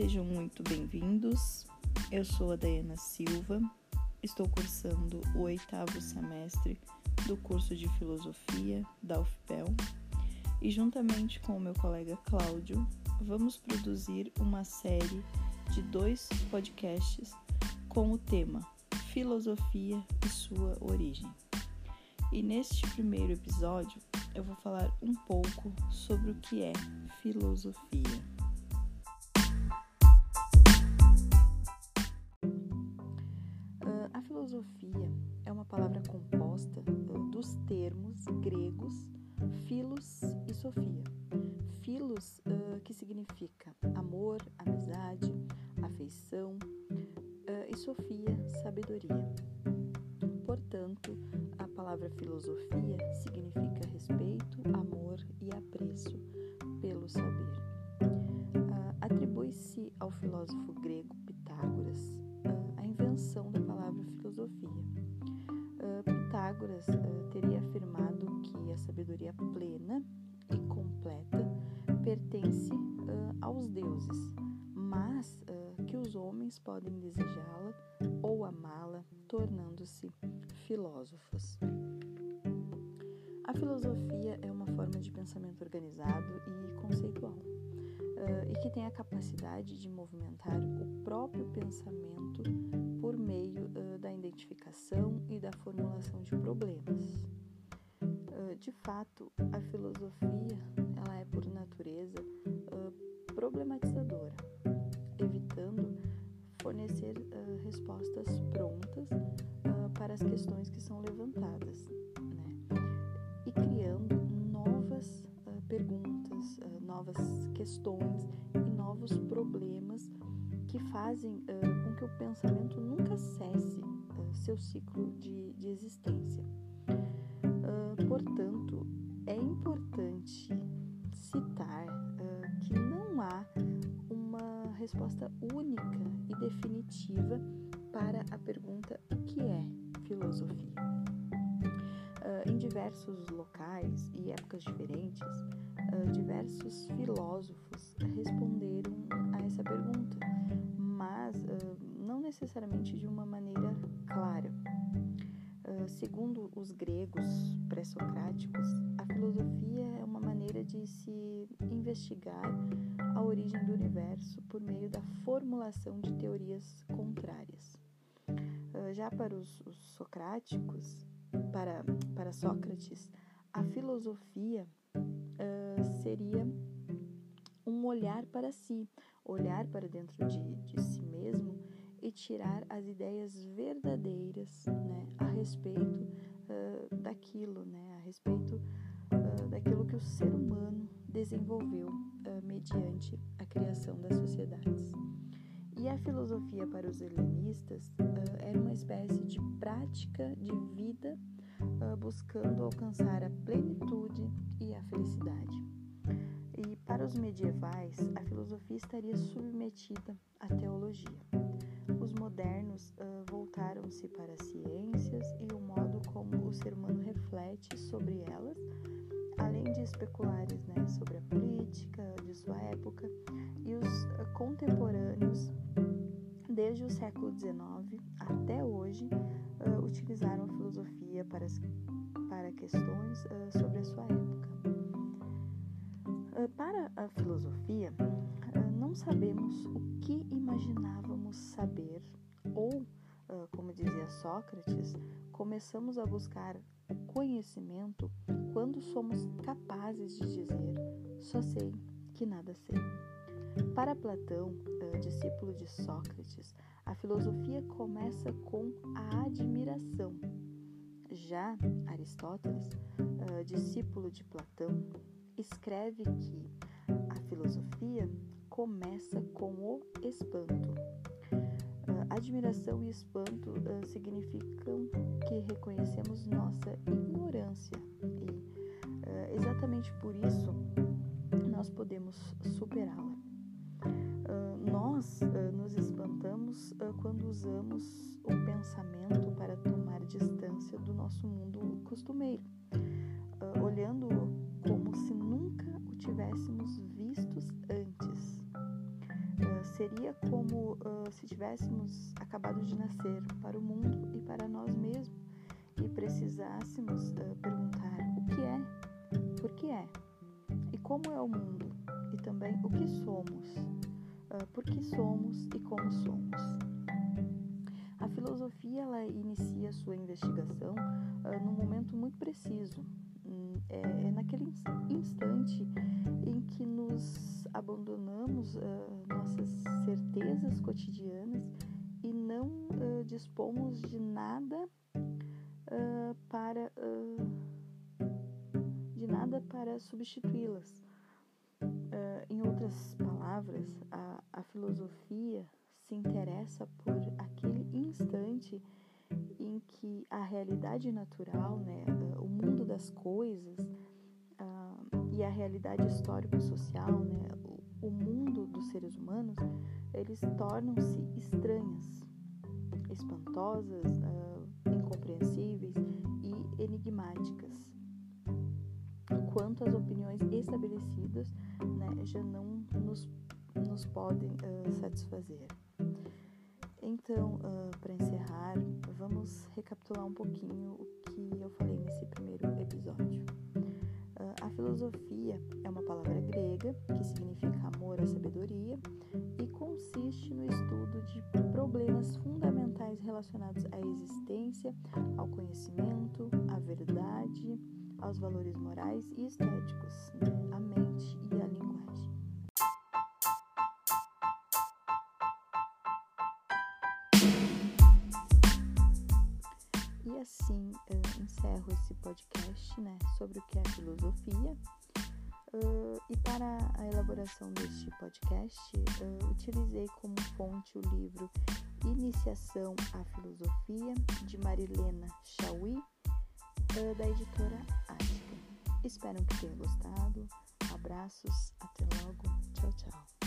sejam muito bem-vindos. Eu sou a Dayana Silva, estou cursando o oitavo semestre do curso de Filosofia da UFPEL e, juntamente com o meu colega Cláudio, vamos produzir uma série de dois podcasts com o tema Filosofia e sua origem. E neste primeiro episódio eu vou falar um pouco sobre o que é filosofia. Filosofia é uma palavra composta uh, dos termos gregos filos e sofia. Filos, uh, que significa amor, amizade, afeição, e sofia, sabedoria. Portanto, a palavra filosofia significa respeito, amor e apreço pelo saber. Uh, Atribui-se ao filósofo grego Pitágoras teria afirmado que a sabedoria plena e completa pertence aos deuses, mas que os homens podem desejá-la ou amá-la, tornando-se filósofos. A filosofia é uma forma de pensamento organizado e conceitual, e que tem a capacidade de movimentar o próprio pensamento por meio identificação e da formulação de problemas. Uh, de fato, a filosofia ela é por natureza problematizadora, evitando fornecer respostas prontas para as questões que são levantadas e criando novas perguntas, novas questões e novos problemas que fazem uh, com que o pensamento nunca cesse seu ciclo de, de existência. portanto, é importante citar que não há uma resposta única e definitiva para a pergunta o que é filosofia. Uh, em diversos locais e épocas diferentes, uh, diversos filósofos responderam a essa pergunta, mas uh, não necessariamente de uma maneira clara. segundo os gregos pré-socráticos, a filosofia é uma maneira de se investigar a origem do universo por meio da formulação de teorias contrárias. já para os, os socráticos, para, para Sócrates, a filosofia uh, seria um olhar para si, olhar para dentro de, de si mesmo e tirar as ideias verdadeiras né, a respeito uh, daquilo, né, a respeito uh, daquilo que o ser humano desenvolveu mediante a criação das sociedades. E a filosofia para os helenistas uh, era uma espécie de prática de vida uh, buscando alcançar a plenitude e a felicidade. E para os medievais, a filosofia estaria submetida à teologia. Os modernos uh, voltaram-se para as ciências e o modo como o ser humano reflete sobre elas, além de especulares né, sobre a política de sua época, e os uh, contemporâneos, desde o século XIX até hoje, uh, utilizaram a filosofia para, para questões sobre a sua época. Para a filosofia, não sabemos o que imaginávamos saber, ou, como dizia Sócrates, começamos a buscar o conhecimento quando somos capazes de dizer: só sei que nada sei. Para Platão, discípulo de Sócrates, a filosofia começa com a admiração. Já Aristóteles, uh, discípulo de Platão, escreve que a filosofia começa com o espanto. Uh, admiração e espanto uh, significam que reconhecemos nossa ignorância e, exatamente por isso, nós podemos superá-la. nós nos espantamos quando usamos o pensamento para tomar distância do nosso mundo costumeiro, olhando como se nunca o tivéssemos. Uh, seria como uh, se tivéssemos acabado de nascer para o mundo e para nós mesmos e precisássemos uh, perguntar o que é, por que é e como é o mundo e também o que somos, uh, por que somos e como somos. A filosofia ela inicia sua investigação uh, num momento muito preciso, hum, é, é, naquele instante em que nos cotidianas e não uh, dispomos de nada para de nada para substituí-las. em outras palavras, a, a filosofia se interessa por aquele instante em que a realidade natural, né, o mundo das coisas uh, e a realidade histórico-social, né, o, mundo dos seres humanos, eles tornam-se estranhas, espantosas, uh, incompreensíveis e enigmáticas. Enquanto as opiniões estabelecidas né, já não nos, nos podem uh, satisfazer. Então, uh, para encerrar, vamos recapitular um pouquinho o que eu falei nesse primeiro episódio. Filosofia é uma palavra grega que significa amor à sabedoria e consiste no estudo de problemas fundamentais relacionados à existência, ao conhecimento, à verdade, aos valores morais e estéticos, à mente e à linguagem. assim uh, encerro esse podcast né, sobre o que é filosofia. Uh, e para a elaboração deste podcast, uh, utilizei como fonte o livro Iniciação à Filosofia, de Marilena Chauí, da editora Ática. Espero que tenham gostado. Abraços, até logo. Tchau, tchau.